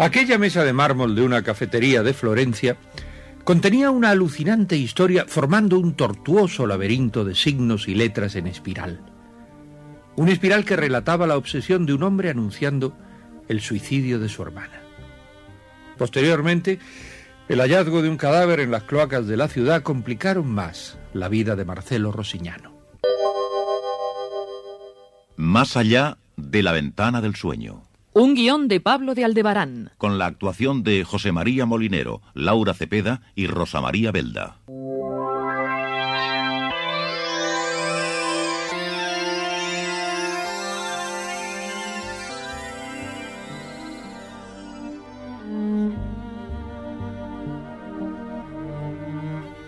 Aquella mesa de mármol de una cafetería de Florencia contenía una alucinante historia formando un tortuoso laberinto de signos y letras en espiral. Una espiral que relataba la obsesión de un hombre anunciando el suicidio de su hermana. Posteriormente, el hallazgo de un cadáver en las cloacas de la ciudad complicaron más la vida de Marcelo Rosiñano. Más allá de la ventana del sueño. Un guion de Pablo de Aldebarán. Con la actuación de José María Molinero, Laura Cepeda y Rosa María Belda.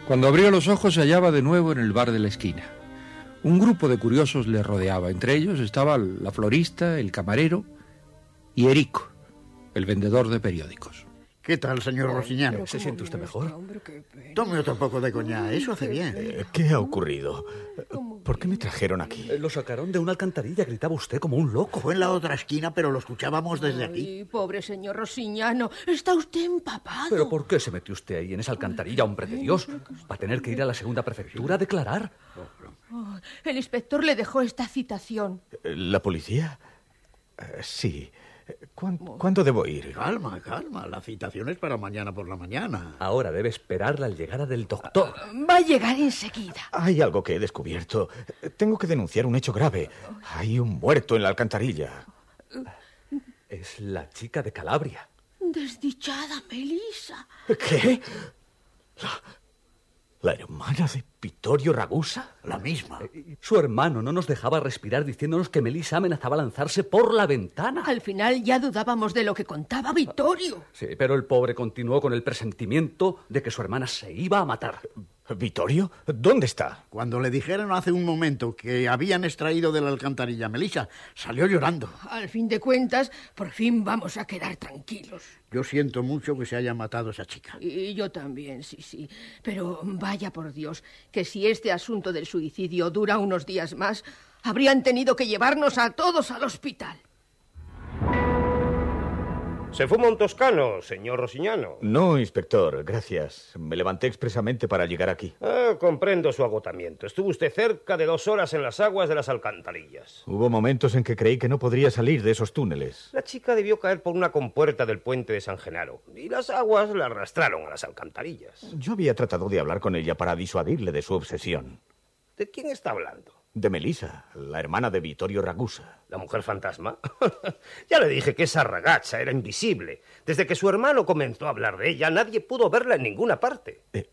Cuando abrió los ojos se hallaba de nuevo en el bar de la esquina. Un grupo de curiosos le rodeaba. Entre ellos estaba la florista, el camarero y Erico, el vendedor de periódicos. ¿Qué tal, señor Rosiñano? ¿Se siente usted mejor? Tome otro poco de coñac, eso hace bien. Eh, ¿Qué ha ocurrido? ¿Por qué me trajeron aquí? Lo sacaron de una alcantarilla, gritaba usted como un loco. Fue en la otra esquina, pero lo escuchábamos desde aquí. Ay, pobre señor Rosiñano, está usted empapado. ¿Pero por qué se metió usted ahí en esa alcantarilla, hombre de Dios? ¿Va a tener que ir a la segunda prefectura a declarar? Oh, el inspector le dejó esta citación. ¿La policía? Eh, sí. ¿Cuán- ¿Cuándo debo ir? Calma, calma, la citación es para mañana por la mañana. Ahora debe esperar la llegada del doctor. Va a llegar enseguida. Hay algo que he descubierto. Tengo que denunciar un hecho grave. Hay un muerto en la alcantarilla. Es la chica de Calabria. Desdichada Melisa. ¿Qué? ¿La, la hermana de Vittorio Ragusa? La misma. Su hermano no nos dejaba respirar diciéndonos que Melissa amenazaba lanzarse por la ventana. Al final ya dudábamos de lo que contaba Vittorio. Sí, pero el pobre continuó con el presentimiento de que su hermana se iba a matar. ¿Vittorio? ¿Dónde está? Cuando le dijeron hace un momento que habían extraído de la alcantarilla a Melissa, salió llorando. Al fin de cuentas, por fin vamos a quedar tranquilos. Yo siento mucho que se haya matado esa chica. Y yo también, sí, sí. Pero vaya por Dios, que si este asunto del suicidio dura unos días más, habrían tenido que llevarnos a todos al hospital. Se fuma un toscano, señor Rosiñano. No, inspector, gracias. Me levanté expresamente para llegar aquí. Ah, comprendo su agotamiento. Estuvo usted cerca de dos horas en las aguas de las alcantarillas. Hubo momentos en que creí que no podría salir de esos túneles. La chica debió caer por una compuerta del puente de San Genaro y las aguas la arrastraron a las alcantarillas. Yo había tratado de hablar con ella para disuadirle de su obsesión. ¿De quién está hablando? De Melisa, la hermana de Vittorio Ragusa. ¿La mujer fantasma? ya le dije que esa ragacha era invisible. Desde que su hermano comenzó a hablar de ella, nadie pudo verla en ninguna parte. Eh,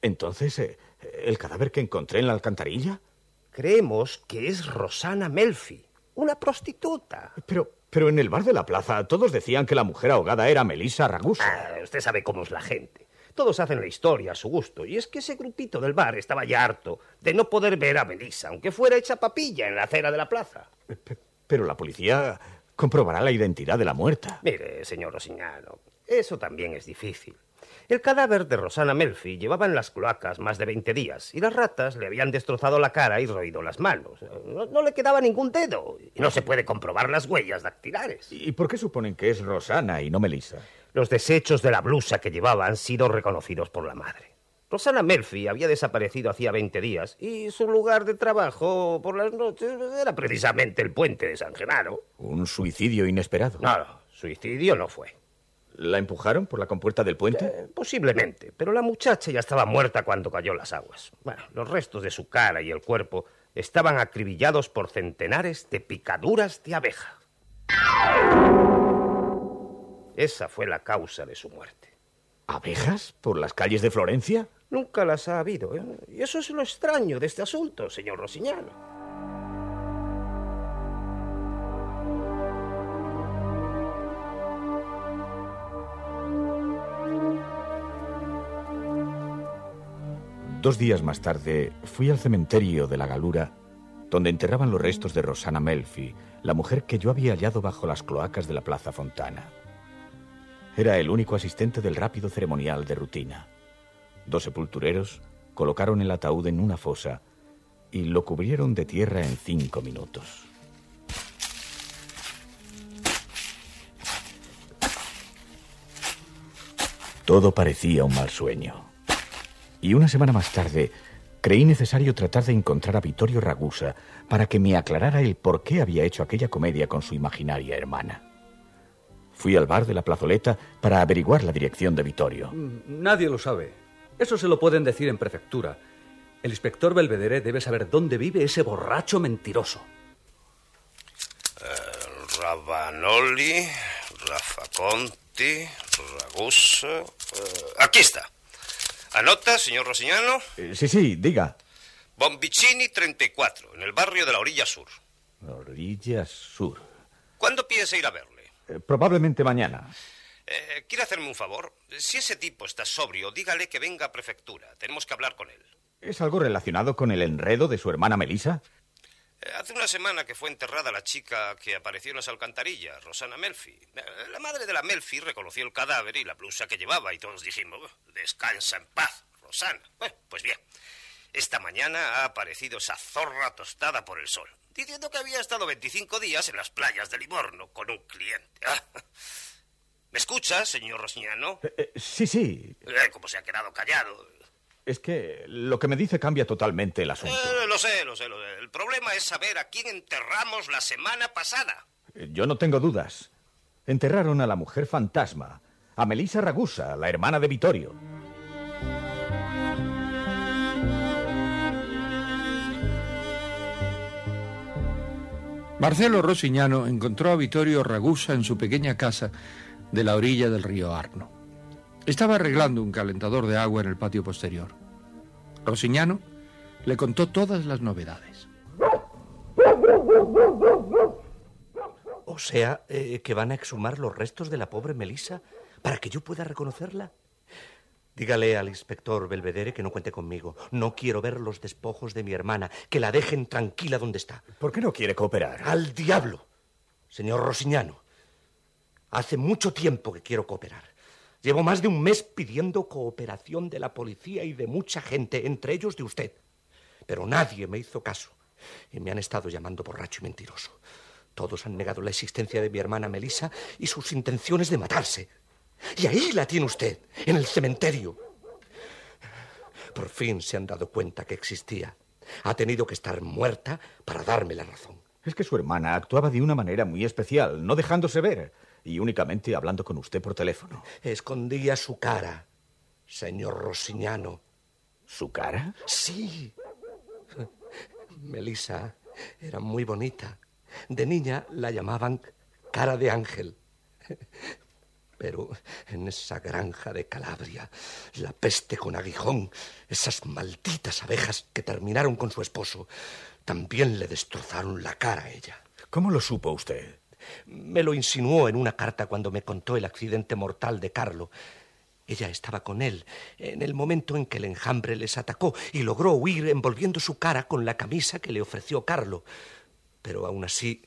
Entonces, eh, ¿el cadáver que encontré en la alcantarilla? Creemos que es Rosana Melfi, una prostituta. Pero, pero en el bar de la plaza todos decían que la mujer ahogada era Melisa Ragusa. Ah, usted sabe cómo es la gente. Todos hacen la historia a su gusto, y es que ese grupito del bar estaba ya harto de no poder ver a Melissa, aunque fuera hecha papilla en la acera de la plaza. Pe- Pero la policía comprobará la identidad de la muerta. Mire, señor Rosignano, eso también es difícil. El cadáver de Rosana Melfi llevaba en las cloacas más de 20 días y las ratas le habían destrozado la cara y roído las manos. No, no le quedaba ningún dedo y no se puede comprobar las huellas dactilares. ¿Y por qué suponen que es Rosana y no Melissa? Los desechos de la blusa que llevaba han sido reconocidos por la madre. Rosana Melfi había desaparecido hacía 20 días y su lugar de trabajo por las noches era precisamente el puente de San Genaro. Un suicidio inesperado. No, suicidio no fue. ¿La empujaron por la compuerta del puente? Eh, posiblemente, pero la muchacha ya estaba muerta cuando cayó las aguas. Bueno, los restos de su cara y el cuerpo estaban acribillados por centenares de picaduras de abeja. Esa fue la causa de su muerte. ¿Abejas? ¿Por las calles de Florencia? Nunca las ha habido. ¿eh? Y eso es lo extraño de este asunto, señor Rosiñano. Dos días más tarde fui al cementerio de la Galura, donde enterraban los restos de Rosana Melfi, la mujer que yo había hallado bajo las cloacas de la Plaza Fontana. Era el único asistente del rápido ceremonial de rutina. Dos sepultureros colocaron el ataúd en una fosa y lo cubrieron de tierra en cinco minutos. Todo parecía un mal sueño. Y una semana más tarde creí necesario tratar de encontrar a Vittorio Ragusa para que me aclarara el por qué había hecho aquella comedia con su imaginaria hermana. Fui al bar de la plazoleta para averiguar la dirección de Vittorio. Nadie lo sabe. Eso se lo pueden decir en prefectura. El inspector Belvedere debe saber dónde vive ese borracho mentiroso. Eh, Ravanoli, Rafa Conti, Ragusa. eh, aquí está. ¿Anota, señor Rosignano? Eh, sí, sí, diga. Bombicini 34, en el barrio de la Orilla Sur. Orilla Sur. ¿Cuándo piensa ir a verle? Eh, probablemente mañana. Eh, ¿Quiere hacerme un favor? Si ese tipo está sobrio, dígale que venga a prefectura. Tenemos que hablar con él. ¿Es algo relacionado con el enredo de su hermana Melissa? Eh, Hace una semana que fue enterrada la chica que apareció en las alcantarillas, Rosana Melfi. Eh, La madre de la Melfi reconoció el cadáver y la blusa que llevaba y todos dijimos, "Oh, descansa en paz, Rosana. Bueno, pues bien, esta mañana ha aparecido esa zorra tostada por el sol, diciendo que había estado 25 días en las playas de Livorno con un cliente. ¿Me escucha, señor Rosignano? Eh, sí, sí. Eh, como se ha quedado callado. Es que lo que me dice cambia totalmente el asunto. Eh, lo sé, lo sé, lo sé. El problema es saber a quién enterramos la semana pasada. Eh, Yo no tengo dudas. Enterraron a la mujer fantasma, a Melissa Ragusa, la hermana de Vittorio. Marcelo Rosignano encontró a Vittorio Ragusa en su pequeña casa de la orilla del río Arno. Estaba arreglando un calentador de agua en el patio posterior. Rosignano le contó todas las novedades. O sea, eh, que van a exhumar los restos de la pobre Melissa para que yo pueda reconocerla. Dígale al inspector Belvedere que no cuente conmigo. No quiero ver los despojos de mi hermana. Que la dejen tranquila donde está. ¿Por qué no quiere cooperar? Al diablo. Señor Rosignano, hace mucho tiempo que quiero cooperar. Llevo más de un mes pidiendo cooperación de la policía y de mucha gente, entre ellos de usted. Pero nadie me hizo caso. Y me han estado llamando borracho y mentiroso. Todos han negado la existencia de mi hermana Melissa y sus intenciones de matarse. Y ahí la tiene usted, en el cementerio. Por fin se han dado cuenta que existía. Ha tenido que estar muerta para darme la razón. Es que su hermana actuaba de una manera muy especial, no dejándose ver, y únicamente hablando con usted por teléfono. Escondía su cara, señor Rosignano. ¿Su cara? Sí. Melissa era muy bonita. De niña la llamaban cara de ángel. Pero en esa granja de Calabria, la peste con aguijón, esas malditas abejas que terminaron con su esposo, también le destrozaron la cara a ella. ¿Cómo lo supo usted? Me lo insinuó en una carta cuando me contó el accidente mortal de Carlo. Ella estaba con él en el momento en que el enjambre les atacó y logró huir envolviendo su cara con la camisa que le ofreció Carlo. Pero aún así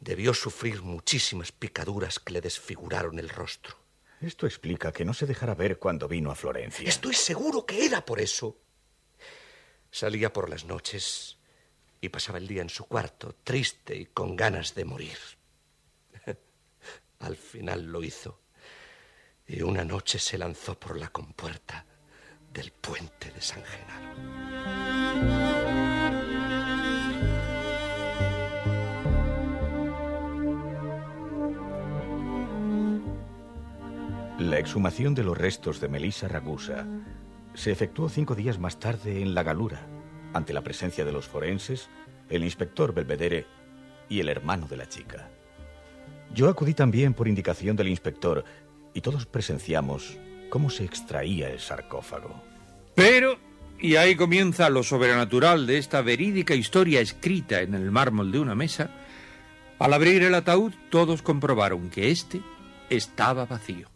debió sufrir muchísimas picaduras que le desfiguraron el rostro. Esto explica que no se dejara ver cuando vino a Florencia. Estoy seguro que era por eso. Salía por las noches y pasaba el día en su cuarto, triste y con ganas de morir. Al final lo hizo. Y una noche se lanzó por la compuerta, del puente de San Genaro. La exhumación de los restos de Melissa Ragusa se efectuó cinco días más tarde en La Galura, ante la presencia de los forenses, el inspector Belvedere y el hermano de la chica. Yo acudí también por indicación del inspector y todos presenciamos cómo se extraía el sarcófago. Pero, y ahí comienza lo sobrenatural de esta verídica historia escrita en el mármol de una mesa, al abrir el ataúd todos comprobaron que éste estaba vacío.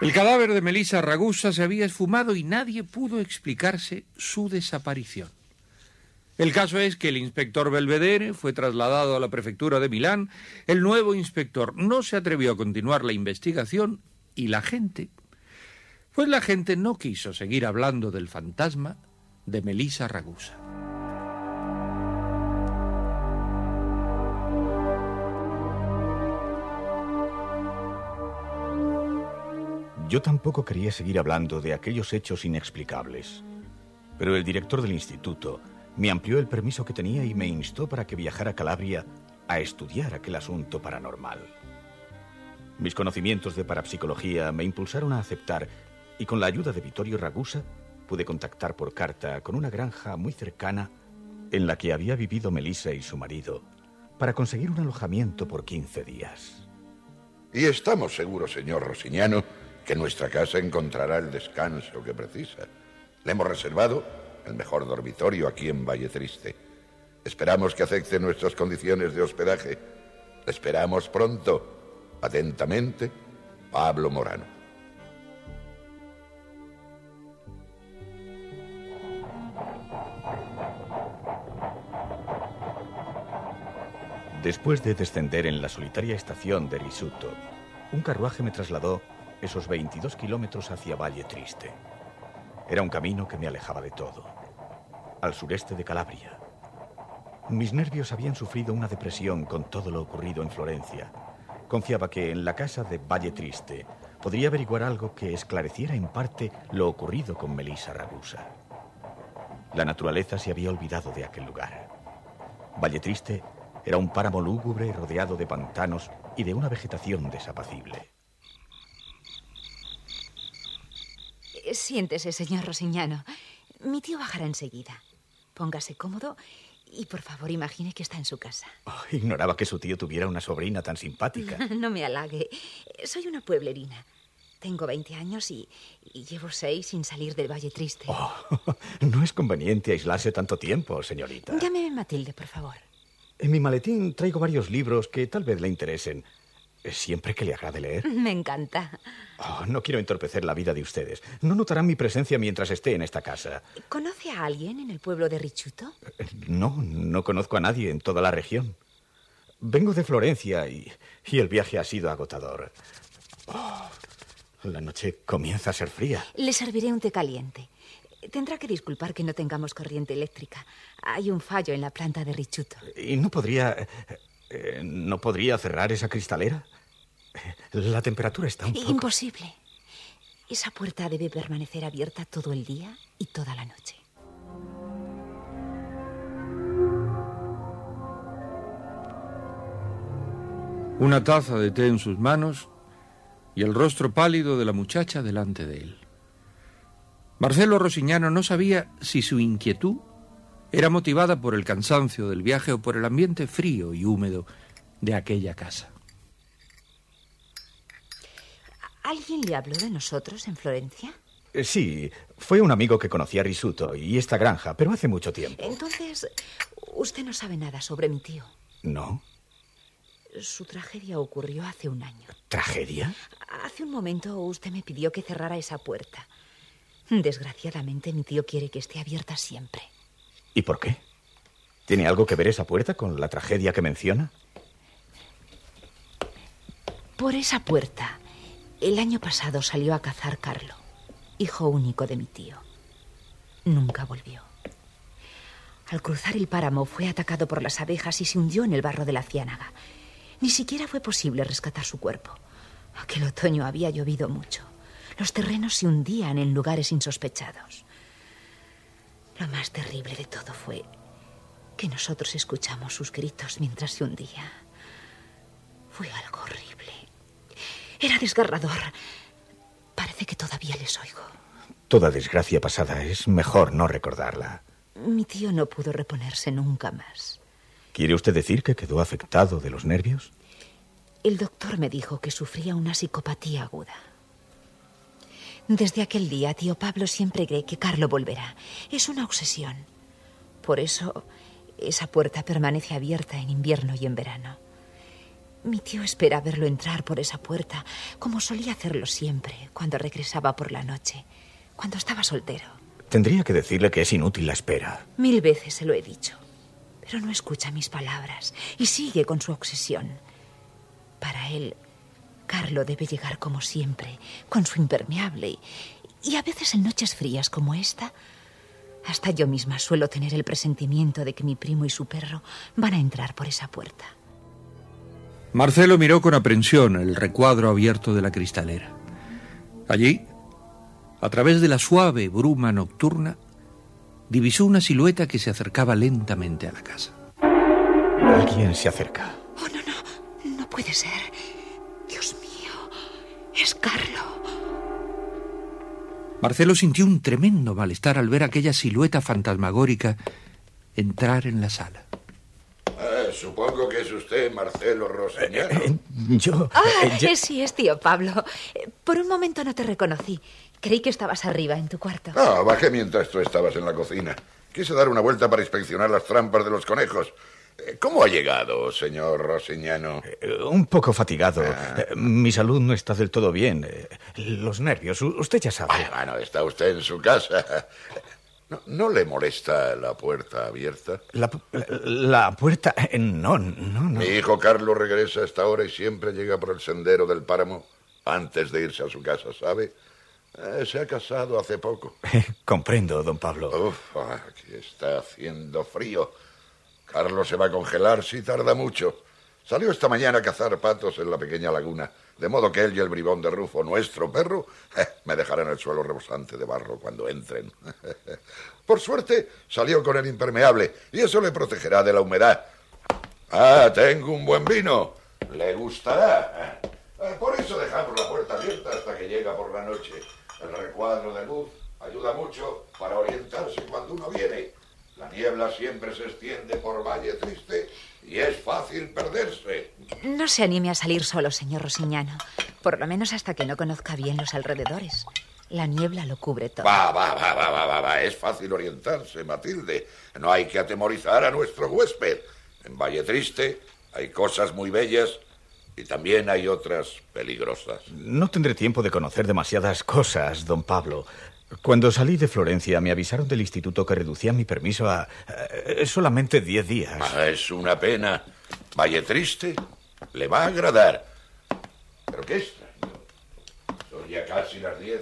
El cadáver de Melissa Ragusa se había esfumado y nadie pudo explicarse su desaparición. El caso es que el inspector Belvedere fue trasladado a la prefectura de Milán, el nuevo inspector no se atrevió a continuar la investigación y la gente, pues la gente no quiso seguir hablando del fantasma de Melissa Ragusa. Yo tampoco quería seguir hablando de aquellos hechos inexplicables, pero el director del instituto me amplió el permiso que tenía y me instó para que viajara a Calabria a estudiar aquel asunto paranormal. Mis conocimientos de parapsicología me impulsaron a aceptar y con la ayuda de Vittorio Ragusa pude contactar por carta con una granja muy cercana en la que había vivido Melissa y su marido para conseguir un alojamiento por 15 días. Y estamos seguros, señor Rosignano, que nuestra casa encontrará el descanso que precisa. Le hemos reservado el mejor dormitorio aquí en Valle Triste. Esperamos que acepte nuestras condiciones de hospedaje. Le esperamos pronto. Atentamente, Pablo Morano. Después de descender en la solitaria estación de Risuto, un carruaje me trasladó esos 22 kilómetros hacia Valle Triste. Era un camino que me alejaba de todo, al sureste de Calabria. Mis nervios habían sufrido una depresión con todo lo ocurrido en Florencia. Confiaba que en la casa de Valle Triste podría averiguar algo que esclareciera en parte lo ocurrido con Melissa Ragusa. La naturaleza se había olvidado de aquel lugar. Valle Triste era un páramo lúgubre rodeado de pantanos y de una vegetación desapacible. Siéntese, señor Rosignano. Mi tío bajará enseguida. Póngase cómodo y por favor imagine que está en su casa. Oh, ignoraba que su tío tuviera una sobrina tan simpática. No me halague. Soy una pueblerina. Tengo 20 años y, y llevo seis sin salir del Valle Triste. Oh, no es conveniente aislarse tanto tiempo, señorita. Llámeme Matilde, por favor. En mi maletín traigo varios libros que tal vez le interesen. Siempre que le agrade leer. Me encanta. Oh, no quiero entorpecer la vida de ustedes. No notarán mi presencia mientras esté en esta casa. ¿Conoce a alguien en el pueblo de Richuto? No, no conozco a nadie en toda la región. Vengo de Florencia y, y el viaje ha sido agotador. Oh, la noche comienza a ser fría. Le serviré un té caliente. Tendrá que disculpar que no tengamos corriente eléctrica. Hay un fallo en la planta de Richuto. ¿Y no podría... Eh, ¿No podría cerrar esa cristalera? La temperatura está un poco... Imposible. Esa puerta debe permanecer abierta todo el día y toda la noche. Una taza de té en sus manos y el rostro pálido de la muchacha delante de él. Marcelo Rosignano no sabía si su inquietud era motivada por el cansancio del viaje o por el ambiente frío y húmedo de aquella casa. ¿Alguien le habló de nosotros en Florencia? Eh, sí, fue un amigo que conocía a Risuto y esta granja, pero hace mucho tiempo. Entonces, usted no sabe nada sobre mi tío. No. Su tragedia ocurrió hace un año. ¿Tragedia? Hace un momento usted me pidió que cerrara esa puerta. Desgraciadamente, mi tío quiere que esté abierta siempre. ¿Y por qué? ¿Tiene algo que ver esa puerta con la tragedia que menciona? Por esa puerta, el año pasado salió a cazar Carlo, hijo único de mi tío. Nunca volvió. Al cruzar el páramo fue atacado por las abejas y se hundió en el barro de la ciénaga. Ni siquiera fue posible rescatar su cuerpo. Aquel otoño había llovido mucho. Los terrenos se hundían en lugares insospechados. Lo más terrible de todo fue que nosotros escuchamos sus gritos mientras se hundía. Fue algo horrible. Era desgarrador. Parece que todavía les oigo. Toda desgracia pasada es mejor no recordarla. Mi tío no pudo reponerse nunca más. ¿Quiere usted decir que quedó afectado de los nervios? El doctor me dijo que sufría una psicopatía aguda. Desde aquel día, tío Pablo siempre cree que Carlo volverá. Es una obsesión. Por eso, esa puerta permanece abierta en invierno y en verano. Mi tío espera verlo entrar por esa puerta, como solía hacerlo siempre, cuando regresaba por la noche, cuando estaba soltero. Tendría que decirle que es inútil la espera. Mil veces se lo he dicho, pero no escucha mis palabras y sigue con su obsesión. Para él, Carlo debe llegar como siempre, con su impermeable. Y, a veces en noches frías como esta, hasta yo misma suelo tener el presentimiento de que mi primo y su perro van a entrar por esa puerta. Marcelo miró con aprensión el recuadro abierto de la cristalera. Allí, a través de la suave bruma nocturna, divisó una silueta que se acercaba lentamente a la casa. Alguien se acerca. Oh, no, no, no puede ser. Dios mío, es Carlo. Marcelo sintió un tremendo malestar al ver aquella silueta fantasmagórica entrar en la sala. Ah, supongo que es usted Marcelo Roseñano. Eh, yo. Ah, eh, yo- eh, sí, es tío Pablo. Eh, Por un momento no te reconocí. Creí que estabas arriba en tu cuarto. No, bajé mientras tú estabas en la cocina. Quise dar una vuelta para inspeccionar las trampas de los conejos. Eh, ¿Cómo ha llegado, señor Roseñano? Eh, Un poco fatigado. Eh, Mi salud no está del todo bien. Eh, Los nervios, usted ya sabe. Bueno, bueno, está usted en su casa. ¿No, no le molesta la puerta abierta? La, pu- la puerta. eh, No, no, no. Mi hijo Carlos regresa a esta hora y siempre llega por el sendero del páramo antes de irse a su casa, ¿sabe? Eh, se ha casado hace poco. Comprendo, don Pablo. Uf, aquí está haciendo frío. Carlos se va a congelar si tarda mucho. Salió esta mañana a cazar patos en la pequeña laguna, de modo que él y el bribón de Rufo, nuestro perro, eh, me dejarán el suelo rebosante de barro cuando entren. Por suerte, salió con el impermeable y eso le protegerá de la humedad. Ah, tengo un buen vino. Le gustará. Eh, Por eso dejamos la puerta abierta hasta que llega por la noche. El recuadro de luz ayuda mucho para orientarse cuando uno viene. La niebla siempre se extiende por Valle Triste y es fácil perderse. No se anime a salir solo, señor Rosiñano. Por lo menos hasta que no conozca bien los alrededores. La niebla lo cubre todo. Va, va, va, va, va, va, va. Es fácil orientarse, Matilde. No hay que atemorizar a nuestro huésped. En Valle Triste hay cosas muy bellas y también hay otras peligrosas. No tendré tiempo de conocer demasiadas cosas, don Pablo. Cuando salí de Florencia me avisaron del instituto que reducían mi permiso a eh, solamente diez días. Ah, es una pena. Valle Triste le va a agradar. Pero qué extraño. Son ya casi las diez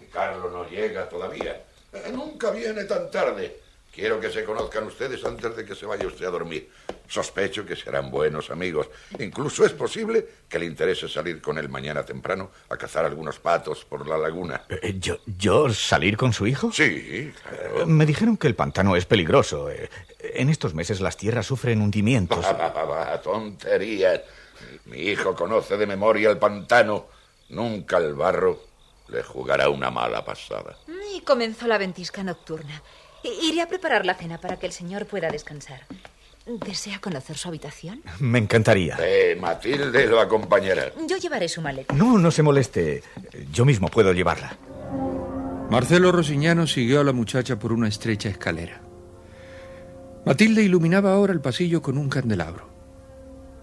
y Carlos no llega todavía. Eh, nunca viene tan tarde. Quiero que se conozcan ustedes antes de que se vaya usted a dormir. Sospecho que serán buenos amigos. Incluso es posible que le interese salir con él mañana temprano a cazar algunos patos por la laguna. Eh, ¿Yo, ¿Yo salir con su hijo? Sí, claro. Eh, Me dijeron que el pantano es peligroso. Eh, En estos meses las tierras sufren hundimientos. Va, va, tonterías. Mi hijo conoce de memoria el pantano. Nunca el barro le jugará una mala pasada. Y comenzó la ventisca nocturna. Iré a preparar la cena para que el señor pueda descansar. ¿Desea conocer su habitación? Me encantaría. Eh, Matilde lo acompañará. Yo llevaré su maleta. No, no se moleste. Yo mismo puedo llevarla. Marcelo Rosiñano siguió a la muchacha por una estrecha escalera. Matilde iluminaba ahora el pasillo con un candelabro.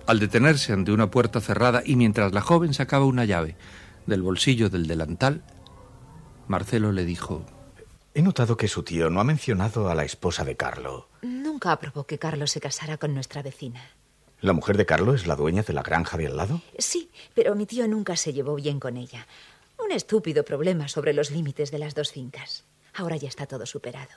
Al detenerse ante una puerta cerrada y mientras la joven sacaba una llave del bolsillo del delantal, Marcelo le dijo, He notado que su tío no ha mencionado a la esposa de Carlo. Nunca aprobó que Carlos se casara con nuestra vecina. ¿La mujer de Carlo es la dueña de la granja de al lado? Sí, pero mi tío nunca se llevó bien con ella. Un estúpido problema sobre los límites de las dos fincas. Ahora ya está todo superado.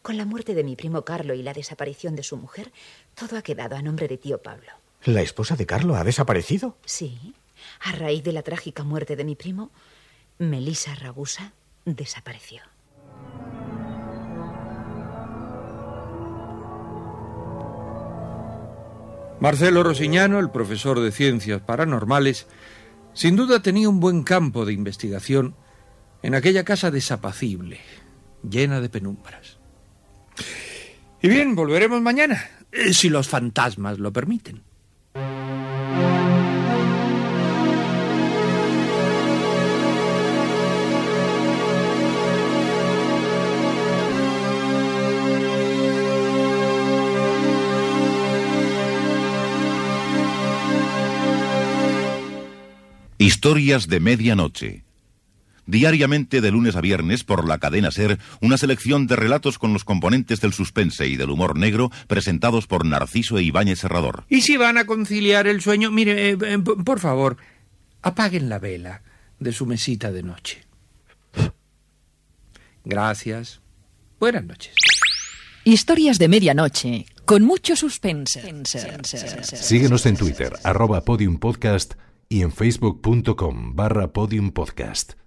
Con la muerte de mi primo Carlo y la desaparición de su mujer, todo ha quedado a nombre de tío Pablo. ¿La esposa de Carlo ha desaparecido? Sí. A raíz de la trágica muerte de mi primo, Melissa Ragusa desapareció. Marcelo Rosiñano, el profesor de ciencias paranormales, sin duda tenía un buen campo de investigación en aquella casa desapacible, llena de penumbras. Y bien, volveremos mañana, eh, si los fantasmas lo permiten. Historias de Medianoche. Diariamente de lunes a viernes por la cadena Ser, una selección de relatos con los componentes del suspense y del humor negro presentados por Narciso e Ibáñez Serrador. Y si van a conciliar el sueño, mire, eh, eh, por favor, apaguen la vela de su mesita de noche. Gracias. Buenas noches. Historias de medianoche, con mucho suspense. Síguenos en Twitter, arroba podiumpodcast y en facebook.com barra podiumpodcast.